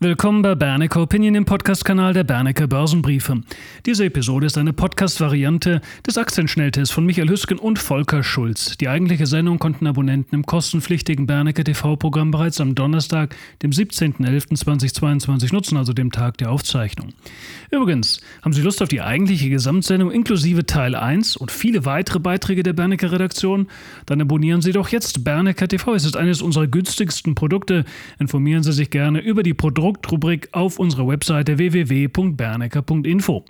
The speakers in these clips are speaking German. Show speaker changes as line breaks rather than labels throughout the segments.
Willkommen bei Bernecker Opinion im Podcast-Kanal der Bernecker Börsenbriefe. Diese Episode ist eine Podcast-Variante des Aktienschnelltests von Michael Hüsken und Volker Schulz. Die eigentliche Sendung konnten Abonnenten im kostenpflichtigen Bernecker TV-Programm bereits am Donnerstag, dem 17.11.2022 nutzen, also dem Tag der Aufzeichnung. Übrigens, haben Sie Lust auf die eigentliche Gesamtsendung inklusive Teil 1 und viele weitere Beiträge der Bernecker Redaktion? Dann abonnieren Sie doch jetzt Bernecker TV. Es ist eines unserer günstigsten Produkte. Informieren Sie sich gerne über die Produkte Produktrubrik auf unserer Webseite www.bernecker.info.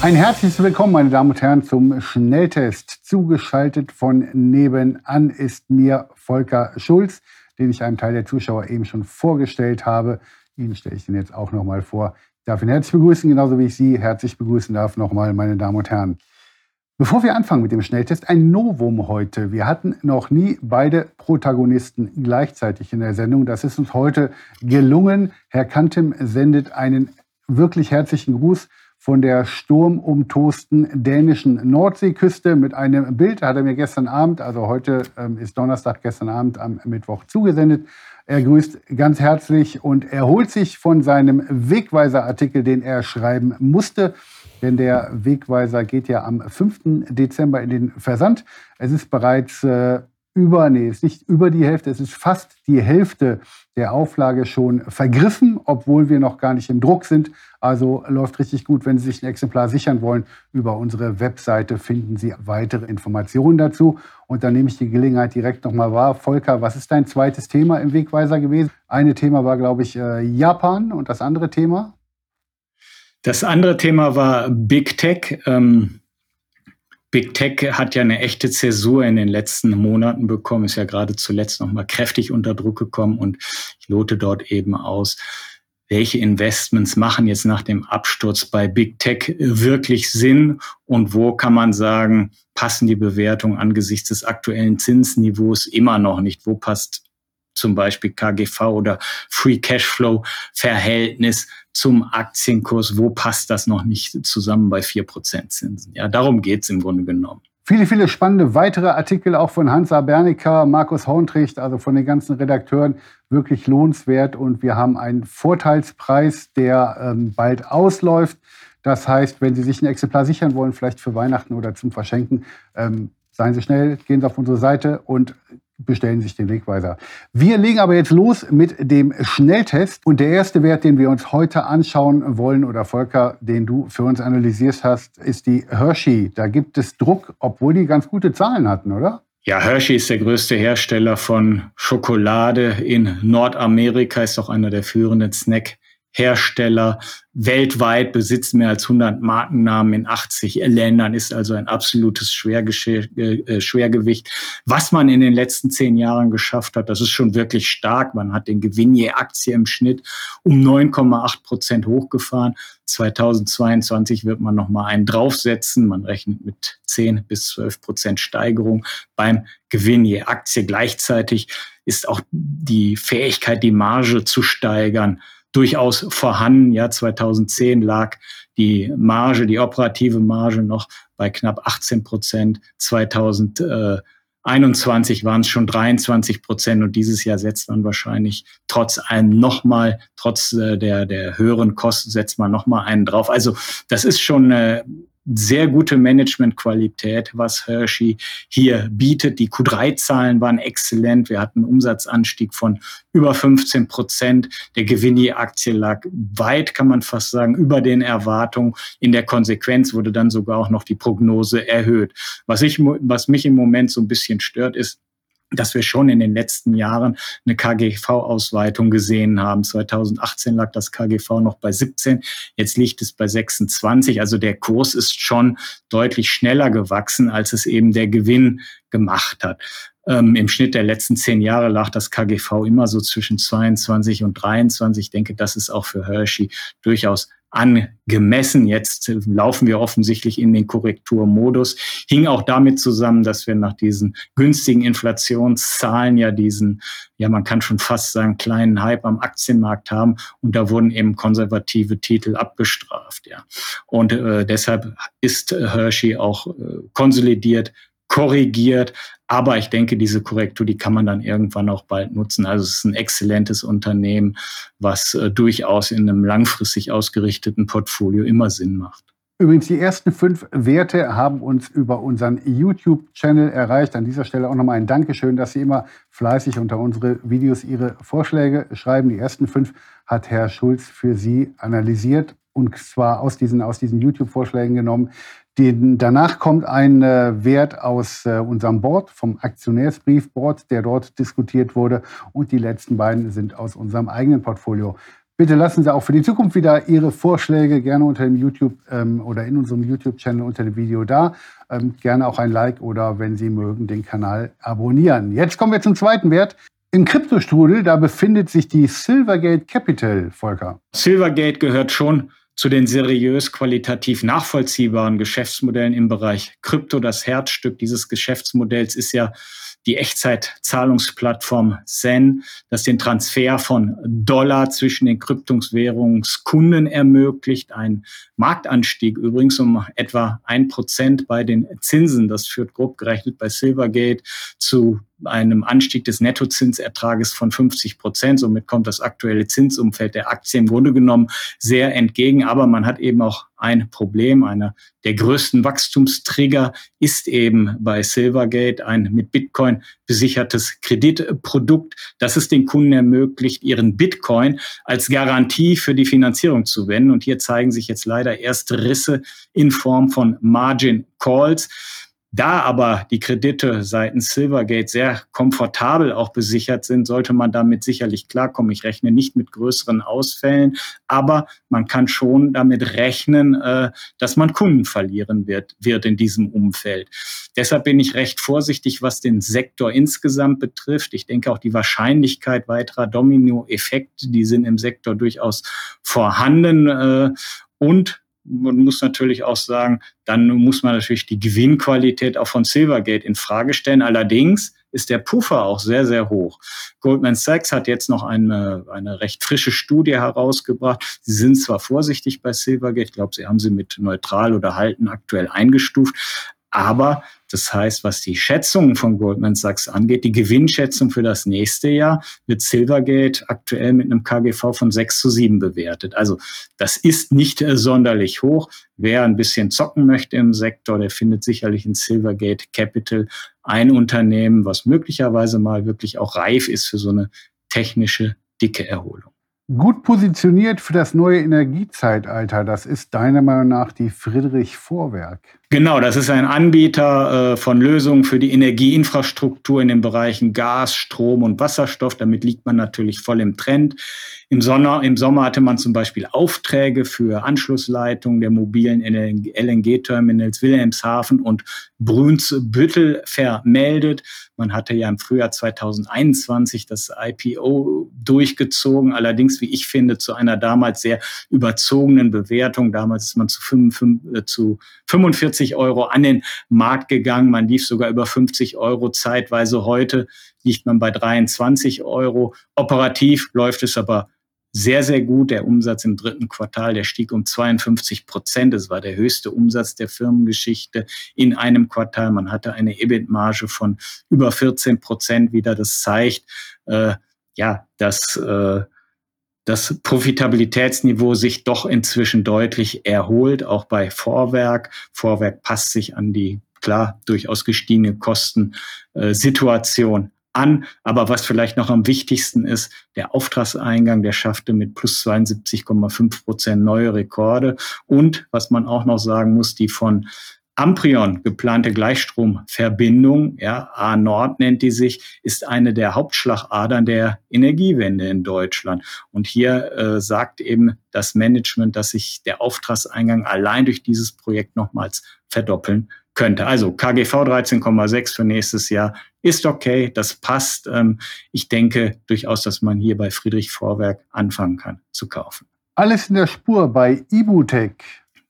Ein herzliches Willkommen, meine Damen und Herren, zum Schnelltest. Zugeschaltet von nebenan ist mir Volker Schulz, den ich einem Teil der Zuschauer eben schon vorgestellt habe. Ihnen stelle ich den jetzt auch nochmal vor. Ich darf ihn herzlich begrüßen, genauso wie ich Sie herzlich begrüßen darf, nochmal, meine Damen und Herren. Bevor wir anfangen mit dem Schnelltest, ein Novum heute. Wir hatten noch nie beide Protagonisten gleichzeitig in der Sendung. Das ist uns heute gelungen. Herr Kantem sendet einen wirklich herzlichen Gruß von der sturmumtosten dänischen Nordseeküste mit einem Bild, hat er mir gestern Abend, also heute ähm, ist Donnerstag, gestern Abend am Mittwoch zugesendet. Er grüßt ganz herzlich und erholt sich von seinem Wegweiser-Artikel, den er schreiben musste denn der Wegweiser geht ja am 5. Dezember in den Versand. Es ist bereits äh, über, nee, es ist nicht über die Hälfte, es ist fast die Hälfte der Auflage schon vergriffen, obwohl wir noch gar nicht im Druck sind. Also läuft richtig gut, wenn Sie sich ein Exemplar sichern wollen. Über unsere Webseite finden Sie weitere Informationen dazu. Und dann nehme ich die Gelegenheit direkt nochmal wahr. Volker, was ist dein zweites Thema im Wegweiser gewesen? Eine Thema war, glaube ich, äh, Japan und das andere Thema?
Das andere Thema war Big Tech. Ähm, Big Tech hat ja eine echte Zäsur in den letzten Monaten bekommen, ist ja gerade zuletzt nochmal kräftig unter Druck gekommen und ich lote dort eben aus, welche Investments machen jetzt nach dem Absturz bei Big Tech wirklich Sinn und wo kann man sagen, passen die Bewertungen angesichts des aktuellen Zinsniveaus immer noch nicht? Wo passt zum Beispiel KGV oder Free Cashflow Verhältnis zum Aktienkurs. Wo passt das noch nicht zusammen bei 4% Zinsen? Ja, darum geht's im Grunde genommen.
Viele, viele spannende weitere Artikel auch von Hansa Bernicker, Markus Horntricht, also von den ganzen Redakteuren, wirklich lohnenswert. Und wir haben einen Vorteilspreis, der ähm, bald ausläuft. Das heißt, wenn Sie sich ein Exemplar sichern wollen, vielleicht für Weihnachten oder zum Verschenken, ähm, seien Sie schnell, gehen Sie auf unsere Seite und bestellen sich den Wegweiser. Wir legen aber jetzt los mit dem Schnelltest. Und der erste Wert, den wir uns heute anschauen wollen, oder Volker, den du für uns analysiert hast, ist die Hershey. Da gibt es Druck, obwohl die ganz gute Zahlen hatten, oder?
Ja, Hershey ist der größte Hersteller von Schokolade in Nordamerika, ist auch einer der führenden Snack Hersteller weltweit, besitzt mehr als 100 Markennamen in 80 Ländern, ist also ein absolutes äh, Schwergewicht. Was man in den letzten zehn Jahren geschafft hat, das ist schon wirklich stark. Man hat den Gewinn je Aktie im Schnitt um 9,8 Prozent hochgefahren. 2022 wird man nochmal einen draufsetzen. Man rechnet mit 10 bis 12 Prozent Steigerung beim Gewinn je Aktie. Gleichzeitig ist auch die Fähigkeit, die Marge zu steigern, durchaus vorhanden. Ja, 2010 lag die Marge, die operative Marge noch bei knapp 18 Prozent. 2021 waren es schon 23 Prozent und dieses Jahr setzt man wahrscheinlich trotz allem nochmal, trotz äh, der, der höheren Kosten setzt man nochmal einen drauf. Also das ist schon eine sehr gute Managementqualität, was Hershey hier bietet. Die Q3-Zahlen waren exzellent. Wir hatten einen Umsatzanstieg von über 15 Prozent. Der Gewinn je Aktie lag weit, kann man fast sagen, über den Erwartungen. In der Konsequenz wurde dann sogar auch noch die Prognose erhöht. Was, ich, was mich im Moment so ein bisschen stört, ist, dass wir schon in den letzten Jahren eine KGV-Ausweitung gesehen haben. 2018 lag das KGV noch bei 17, jetzt liegt es bei 26. Also der Kurs ist schon deutlich schneller gewachsen, als es eben der Gewinn gemacht hat. Ähm, Im Schnitt der letzten zehn Jahre lag das KGV immer so zwischen 22 und 23. Ich denke, das ist auch für Hershey durchaus angemessen. Jetzt laufen wir offensichtlich in den Korrekturmodus. Hing auch damit zusammen, dass wir nach diesen günstigen Inflationszahlen ja diesen, ja, man kann schon fast sagen, kleinen Hype am Aktienmarkt haben. Und da wurden eben konservative Titel abgestraft, ja. Und äh, deshalb ist Hershey auch äh, konsolidiert korrigiert. Aber ich denke, diese Korrektur, die kann man dann irgendwann auch bald nutzen. Also es ist ein exzellentes Unternehmen, was äh, durchaus in einem langfristig ausgerichteten Portfolio immer Sinn macht.
Übrigens, die ersten fünf Werte haben uns über unseren YouTube-Channel erreicht. An dieser Stelle auch nochmal ein Dankeschön, dass Sie immer fleißig unter unsere Videos Ihre Vorschläge schreiben. Die ersten fünf hat Herr Schulz für Sie analysiert und zwar aus diesen, aus diesen YouTube-Vorschlägen genommen. Den, danach kommt ein äh, Wert aus äh, unserem Board, vom Aktionärsbriefboard, der dort diskutiert wurde. Und die letzten beiden sind aus unserem eigenen Portfolio. Bitte lassen Sie auch für die Zukunft wieder Ihre Vorschläge gerne unter dem YouTube ähm, oder in unserem YouTube-Channel unter dem Video da. Ähm, gerne auch ein Like oder, wenn Sie mögen, den Kanal abonnieren. Jetzt kommen wir zum zweiten Wert. Im Kryptostrudel, da befindet sich die Silvergate Capital, Volker.
Silvergate gehört schon zu den seriös qualitativ nachvollziehbaren Geschäftsmodellen im Bereich Krypto. Das Herzstück dieses Geschäftsmodells ist ja die Echtzeitzahlungsplattform Zen, das den Transfer von Dollar zwischen den Kryptowährungskunden ermöglicht. Ein Marktanstieg übrigens um etwa ein Prozent bei den Zinsen. Das führt grob gerechnet bei Silvergate zu einem Anstieg des Nettozinsertrages von 50 Prozent. Somit kommt das aktuelle Zinsumfeld der Aktie im Grunde genommen sehr entgegen. Aber man hat eben auch ein Problem. Einer der größten Wachstumstrigger ist eben bei Silvergate ein mit Bitcoin besichertes Kreditprodukt, das es den Kunden ermöglicht, ihren Bitcoin als Garantie für die Finanzierung zu wenden. Und hier zeigen sich jetzt leider erste Risse in Form von Margin Calls. Da aber die Kredite seitens Silvergate sehr komfortabel auch besichert sind, sollte man damit sicherlich klarkommen. Ich rechne nicht mit größeren Ausfällen, aber man kann schon damit rechnen, äh, dass man Kunden verlieren wird, wird in diesem Umfeld. Deshalb bin ich recht vorsichtig, was den Sektor insgesamt betrifft. Ich denke auch die Wahrscheinlichkeit weiterer Dominoeffekte, die sind im Sektor durchaus vorhanden. Äh, und man muss natürlich auch sagen, dann muss man natürlich die Gewinnqualität auch von Silvergate in Frage stellen. Allerdings ist der Puffer auch sehr, sehr hoch. Goldman Sachs hat jetzt noch eine, eine recht frische Studie herausgebracht. Sie sind zwar vorsichtig bei Silvergate, ich glaube, sie haben sie mit neutral oder halten aktuell eingestuft, aber das heißt, was die Schätzungen von Goldman Sachs angeht, die Gewinnschätzung für das nächste Jahr wird Silvergate aktuell mit einem KGV von 6 zu 7 bewertet. Also das ist nicht äh, sonderlich hoch. Wer ein bisschen zocken möchte im Sektor, der findet sicherlich in Silvergate Capital ein Unternehmen, was möglicherweise mal wirklich auch reif ist für so eine technische dicke Erholung.
Gut positioniert für das neue Energiezeitalter, das ist deiner Meinung nach die Friedrich Vorwerk.
Genau, das ist ein Anbieter äh, von Lösungen für die Energieinfrastruktur in den Bereichen Gas, Strom und Wasserstoff. Damit liegt man natürlich voll im Trend. Im Sommer, Im Sommer hatte man zum Beispiel Aufträge für Anschlussleitungen der mobilen LNG-Terminals Wilhelmshaven und Brunsbüttel vermeldet. Man hatte ja im Frühjahr 2021 das IPO durchgezogen, allerdings, wie ich finde, zu einer damals sehr überzogenen Bewertung. Damals ist man zu, 55, äh, zu 45 40 Euro an den Markt gegangen. Man lief sogar über 50 Euro zeitweise. Heute liegt man bei 23 Euro. Operativ läuft es aber sehr, sehr gut. Der Umsatz im dritten Quartal, der stieg um 52 Prozent. Das war der höchste Umsatz der Firmengeschichte in einem Quartal. Man hatte eine EBIT-Marge von über 14 Prozent wieder. Das zeigt, äh, ja, dass äh, das Profitabilitätsniveau sich doch inzwischen deutlich erholt, auch bei Vorwerk. Vorwerk passt sich an die klar durchaus gestiegene Kostensituation an. Aber was vielleicht noch am wichtigsten ist, der Auftragseingang, der schaffte mit plus 72,5 Prozent neue Rekorde. Und was man auch noch sagen muss, die von Amprion geplante Gleichstromverbindung, ja, A Nord nennt die sich, ist eine der Hauptschlagadern der Energiewende in Deutschland. Und hier äh, sagt eben das Management, dass sich der Auftragseingang allein durch dieses Projekt nochmals verdoppeln könnte. Also KGV 13,6 für nächstes Jahr ist okay, das passt. Ähm, ich denke durchaus, dass man hier bei Friedrich Vorwerk anfangen kann zu kaufen.
Alles in der Spur bei Ibutec.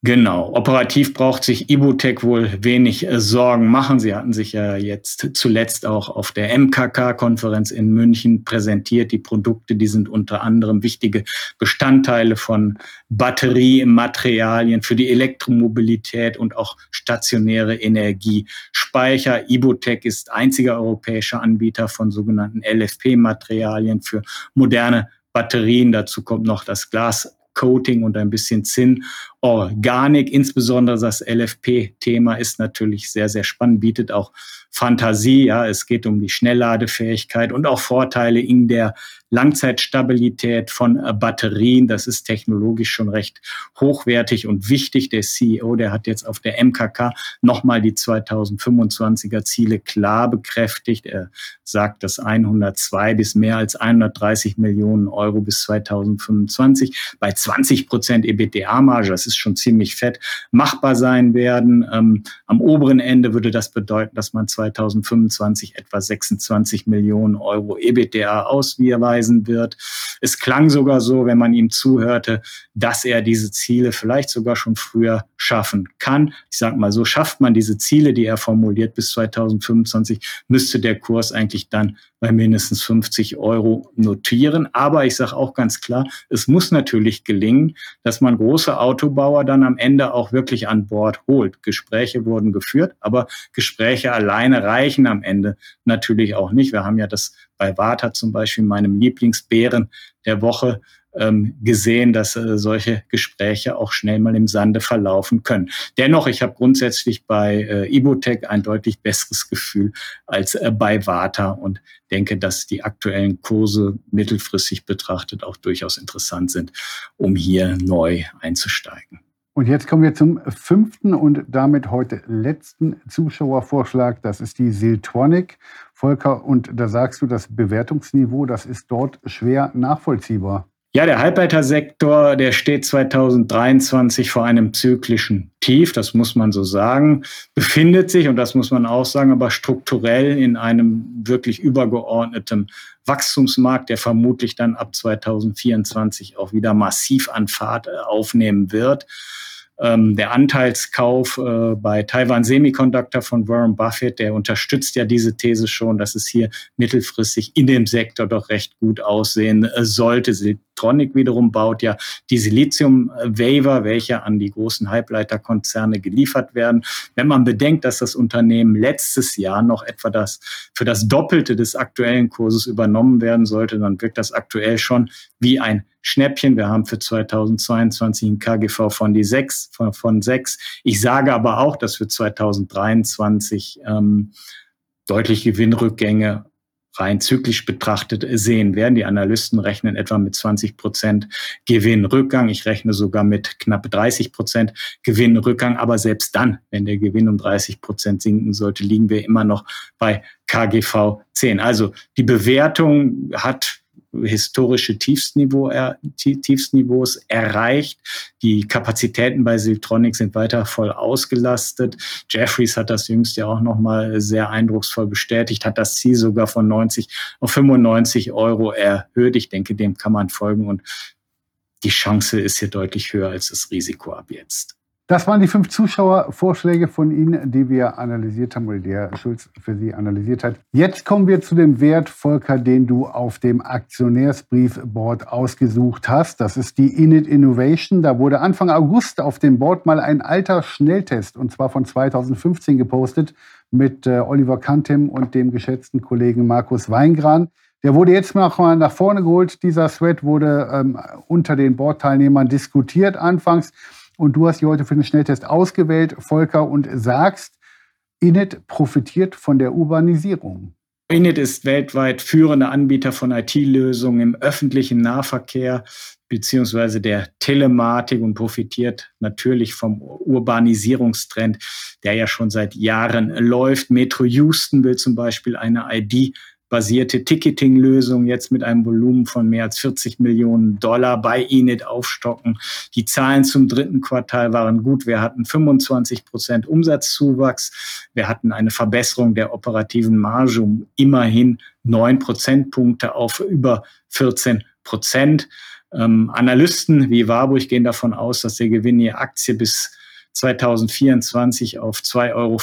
Genau. Operativ braucht sich Ibutec wohl wenig äh, Sorgen machen. Sie hatten sich ja jetzt zuletzt auch auf der MKK-Konferenz in München präsentiert. Die Produkte, die sind unter anderem wichtige Bestandteile von Batteriematerialien für die Elektromobilität und auch stationäre Energiespeicher. Ibutec ist einziger europäischer Anbieter von sogenannten LFP-Materialien für moderne Batterien. Dazu kommt noch das Glas Coating und ein bisschen Zinn. Organik, insbesondere das LFP-Thema ist natürlich sehr, sehr spannend, bietet auch Fantasie. Ja, es geht um die Schnellladefähigkeit und auch Vorteile in der Langzeitstabilität von äh, Batterien. Das ist technologisch schon recht hochwertig und wichtig. Der CEO, der hat jetzt auf der MKK nochmal die 2025er Ziele klar bekräftigt. Er sagt, dass 102 bis mehr als 130 Millionen Euro bis 2025 bei 20 Prozent EBITDA-Marge, das ist schon ziemlich fett, machbar sein werden. Ähm, am oberen Ende würde das bedeuten, dass man 2025 etwa 26 Millionen Euro EBITDA ausweisen wird. Es klang sogar so, wenn man ihm zuhörte, dass er diese Ziele vielleicht sogar schon früher schaffen kann. Ich sage mal, so schafft man diese Ziele, die er formuliert bis 2025, müsste der Kurs eigentlich dann bei mindestens 50 Euro notieren. Aber ich sage auch ganz klar, es muss natürlich gelingen, dass man große Autobauer dann am Ende auch wirklich an Bord holt. Gespräche wurden geführt, aber Gespräche alleine reichen am Ende natürlich auch nicht. Wir haben ja das bei Warta zum Beispiel, meinem Lieblingsbären der Woche, ähm, gesehen, dass äh, solche Gespräche auch schnell mal im Sande verlaufen können. Dennoch, ich habe grundsätzlich bei äh, Ibotec ein deutlich besseres Gefühl als äh, bei Vata und denke, dass die aktuellen Kurse mittelfristig betrachtet auch durchaus interessant sind, um hier neu einzusteigen.
Und jetzt kommen wir zum fünften und damit heute letzten Zuschauervorschlag. Das ist die Siltronic. Volker, und da sagst du, das Bewertungsniveau, das ist dort schwer nachvollziehbar.
Ja, der Halbleitersektor, der steht 2023 vor einem zyklischen Tief, das muss man so sagen, befindet sich, und das muss man auch sagen, aber strukturell in einem wirklich übergeordneten Wachstumsmarkt, der vermutlich dann ab 2024 auch wieder massiv an Fahrt äh, aufnehmen wird. Ähm, der Anteilskauf äh, bei Taiwan Semiconductor von Warren Buffett, der unterstützt ja diese These schon, dass es hier mittelfristig in dem Sektor doch recht gut aussehen äh, sollte. Siltronic wiederum baut ja die Silizium-Waver, welche an die großen Halbleiterkonzerne geliefert werden. Wenn man bedenkt, dass das Unternehmen letztes Jahr noch etwa das für das Doppelte des aktuellen Kurses übernommen werden sollte, dann wirkt das aktuell schon wie ein Schnäppchen. Wir haben für 2022 ein KGV von die 6, von, von 6. Ich sage aber auch, dass für 2023 ähm, deutliche Gewinnrückgänge rein zyklisch betrachtet sehen werden. Die Analysten rechnen etwa mit 20 Prozent Gewinnrückgang. Ich rechne sogar mit knapp 30 Prozent Gewinnrückgang. Aber selbst dann, wenn der Gewinn um 30 Prozent sinken sollte, liegen wir immer noch bei KGV 10. Also die Bewertung hat historische Tiefstniveau, er, Tiefstniveaus erreicht. Die Kapazitäten bei Siltronic sind weiter voll ausgelastet. Jeffries hat das jüngst ja auch nochmal sehr eindrucksvoll bestätigt, hat das Ziel sogar von 90 auf 95 Euro erhöht. Ich denke, dem kann man folgen und die Chance ist hier deutlich höher als das Risiko ab jetzt.
Das waren die fünf Zuschauervorschläge von Ihnen, die wir analysiert haben oder die Herr Schulz für Sie analysiert hat. Jetzt kommen wir zu dem Wert, Volker, den du auf dem Aktionärsbriefboard ausgesucht hast. Das ist die Init Innovation. Da wurde Anfang August auf dem Board mal ein alter Schnelltest, und zwar von 2015 gepostet, mit äh, Oliver Kantem und dem geschätzten Kollegen Markus Weingran. Der wurde jetzt noch mal nach vorne geholt. Dieser Thread wurde ähm, unter den Boardteilnehmern diskutiert anfangs. Und du hast die heute für den Schnelltest ausgewählt, Volker, und sagst, Init profitiert von der Urbanisierung.
Init ist weltweit führender Anbieter von IT-Lösungen im öffentlichen Nahverkehr beziehungsweise der Telematik und profitiert natürlich vom Urbanisierungstrend, der ja schon seit Jahren läuft. Metro Houston will zum Beispiel eine ID basierte Ticketing-Lösung jetzt mit einem Volumen von mehr als 40 Millionen Dollar bei Init aufstocken. Die Zahlen zum dritten Quartal waren gut. Wir hatten 25 Prozent Umsatzzuwachs. Wir hatten eine Verbesserung der operativen Marge um immerhin neun Prozentpunkte auf über 14 Prozent. Ähm, Analysten wie Warburg gehen davon aus, dass der Gewinn je Aktie bis 2024 auf 2,40 Euro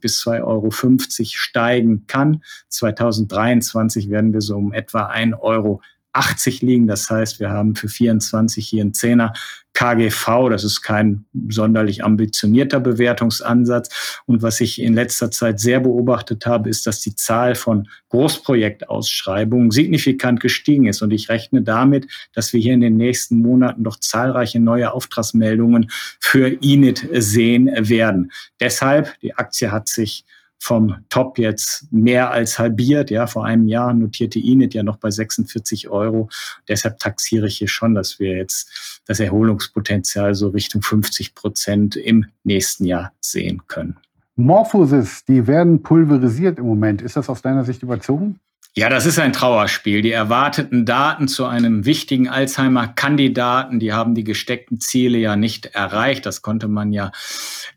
bis 2,50 Euro steigen kann. 2023 werden wir so um etwa 1 Euro 80 liegen. Das heißt, wir haben für 24 hier einen Zehner KGV. Das ist kein sonderlich ambitionierter Bewertungsansatz. Und was ich in letzter Zeit sehr beobachtet habe, ist, dass die Zahl von Großprojektausschreibungen signifikant gestiegen ist. Und ich rechne damit, dass wir hier in den nächsten Monaten noch zahlreiche neue Auftragsmeldungen für Init sehen werden. Deshalb, die Aktie hat sich vom Top jetzt mehr als halbiert. Ja, vor einem Jahr notierte Init ja noch bei 46 Euro. Deshalb taxiere ich hier schon, dass wir jetzt das Erholungspotenzial so Richtung 50 Prozent im nächsten Jahr sehen können.
Morphosis, die werden pulverisiert im Moment. Ist das aus deiner Sicht überzogen?
Ja, das ist ein Trauerspiel. Die erwarteten Daten zu einem wichtigen Alzheimer-Kandidaten, die haben die gesteckten Ziele ja nicht erreicht. Das konnte man ja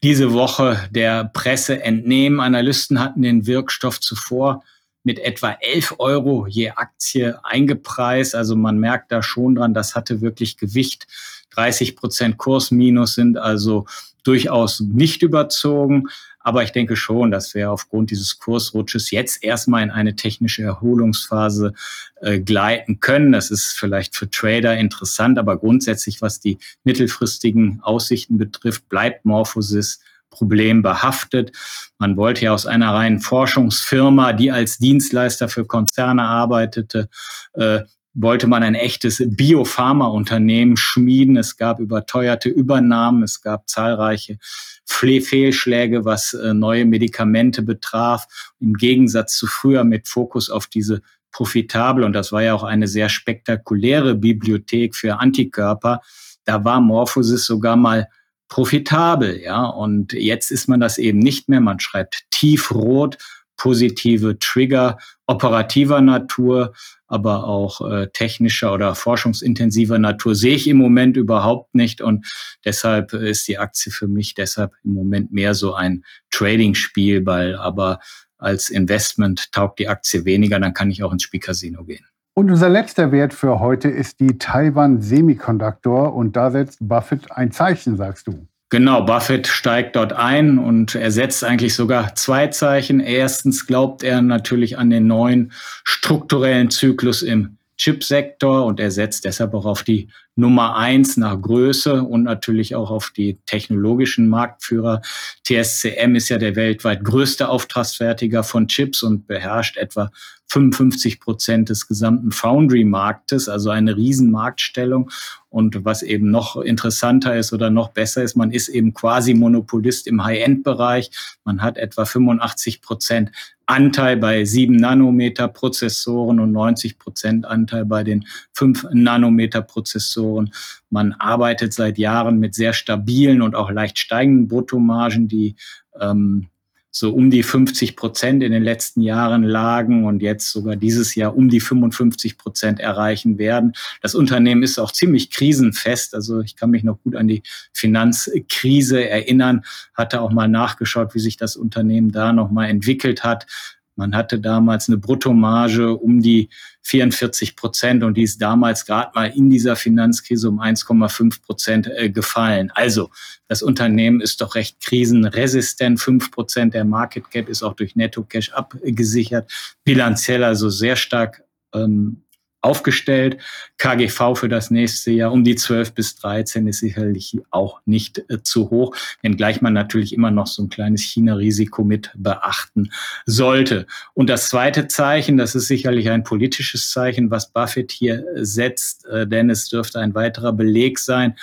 diese Woche der Presse entnehmen. Analysten hatten den Wirkstoff zuvor mit etwa 11 Euro je Aktie eingepreist. Also man merkt da schon dran, das hatte wirklich Gewicht. 30 Prozent Kursminus sind also durchaus nicht überzogen. Aber ich denke schon, dass wir aufgrund dieses Kursrutsches jetzt erstmal in eine technische Erholungsphase äh, gleiten können. Das ist vielleicht für Trader interessant, aber grundsätzlich, was die mittelfristigen Aussichten betrifft, bleibt Morphosis problembehaftet. Man wollte ja aus einer reinen Forschungsfirma, die als Dienstleister für Konzerne arbeitete, äh, wollte man ein echtes Biopharma-Unternehmen schmieden. Es gab überteuerte Übernahmen, es gab zahlreiche Fehlschläge, was äh, neue Medikamente betraf. Im Gegensatz zu früher mit Fokus auf diese profitable, und das war ja auch eine sehr spektakuläre Bibliothek für Antikörper, da war Morphosis sogar mal profitabel, ja. Und jetzt ist man das eben nicht mehr. Man schreibt tiefrot, positive Trigger operativer Natur aber auch äh, technischer oder forschungsintensiver Natur sehe ich im Moment überhaupt nicht. Und deshalb ist die Aktie für mich deshalb im Moment mehr so ein Trading-Spielball. Aber als Investment taugt die Aktie weniger, dann kann ich auch ins Spielcasino gehen.
Und unser letzter Wert für heute ist die Taiwan Semiconductor. Und da setzt Buffett ein Zeichen, sagst du.
Genau, Buffett steigt dort ein und er setzt eigentlich sogar zwei Zeichen. Erstens glaubt er natürlich an den neuen strukturellen Zyklus im Chipsektor und er setzt deshalb auch auf die Nummer eins nach Größe und natürlich auch auf die technologischen Marktführer. TSCM ist ja der weltweit größte Auftragsfertiger von Chips und beherrscht etwa 55 Prozent des gesamten Foundry-Marktes, also eine Riesenmarktstellung. Und was eben noch interessanter ist oder noch besser ist, man ist eben quasi Monopolist im High-End-Bereich. Man hat etwa 85 Prozent Anteil bei 7 Nanometer Prozessoren und 90 Prozent Anteil bei den 5 Nanometer Prozessoren. Man arbeitet seit Jahren mit sehr stabilen und auch leicht steigenden Bruttomargen, die ähm, so um die 50 Prozent in den letzten Jahren lagen und jetzt sogar dieses Jahr um die 55 Prozent erreichen werden. Das Unternehmen ist auch ziemlich krisenfest. Also ich kann mich noch gut an die Finanzkrise erinnern, hatte auch mal nachgeschaut, wie sich das Unternehmen da noch mal entwickelt hat. Man hatte damals eine Bruttomarge um die 44 Prozent und die ist damals gerade mal in dieser Finanzkrise um 1,5 Prozent äh, gefallen. Also das Unternehmen ist doch recht krisenresistent. 5 Prozent der Market Cap ist auch durch Netto Cash abgesichert. Bilanziell also sehr stark ähm, aufgestellt. KGV für das nächste Jahr um die 12 bis 13 ist sicherlich auch nicht äh, zu hoch, wenngleich man natürlich immer noch so ein kleines China-Risiko mit beachten sollte. Und das zweite Zeichen, das ist sicherlich ein politisches Zeichen, was Buffett hier setzt, äh, denn es dürfte ein weiterer Beleg sein,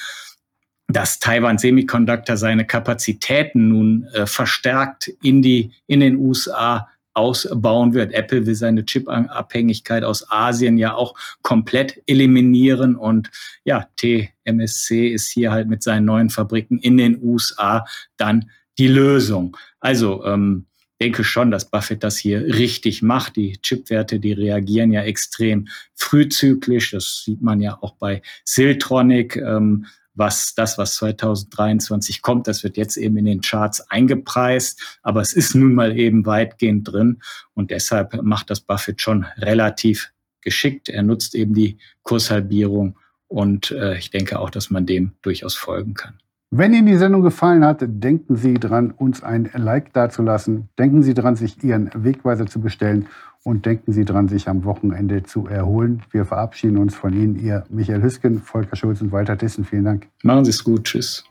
dass Taiwan Semiconductor seine Kapazitäten nun äh, verstärkt in die in den USA ausbauen wird. Apple will seine Chip-Abhängigkeit aus Asien ja auch komplett eliminieren und ja, TMSC ist hier halt mit seinen neuen Fabriken in den USA dann die Lösung. Also ähm, denke schon, dass Buffett das hier richtig macht. Die Chipwerte, die reagieren ja extrem frühzyklisch. Das sieht man ja auch bei Siltronic. Ähm, was das, was 2023 kommt, das wird jetzt eben in den Charts eingepreist, aber es ist nun mal eben weitgehend drin und deshalb macht das Buffett schon relativ geschickt. Er nutzt eben die Kurshalbierung, Und äh, ich denke auch, dass man dem durchaus folgen kann.
Wenn Ihnen die Sendung gefallen hat, denken Sie dran, uns ein Like dazulassen. Denken Sie dran, sich Ihren Wegweiser zu bestellen. Und denken Sie dran, sich am Wochenende zu erholen. Wir verabschieden uns von Ihnen, Ihr Michael Hüsken, Volker Schulz und Walter Tissen. Vielen Dank.
Machen Sie es gut. Tschüss.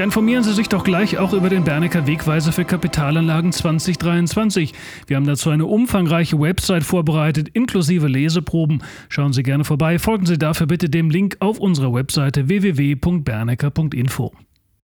Ja, informieren Sie sich doch gleich auch über den Bernecker Wegweiser für Kapitalanlagen 2023. Wir haben dazu eine umfangreiche Website vorbereitet, inklusive Leseproben. Schauen Sie gerne vorbei. Folgen Sie dafür bitte dem Link auf unserer Webseite www.bernecker.info.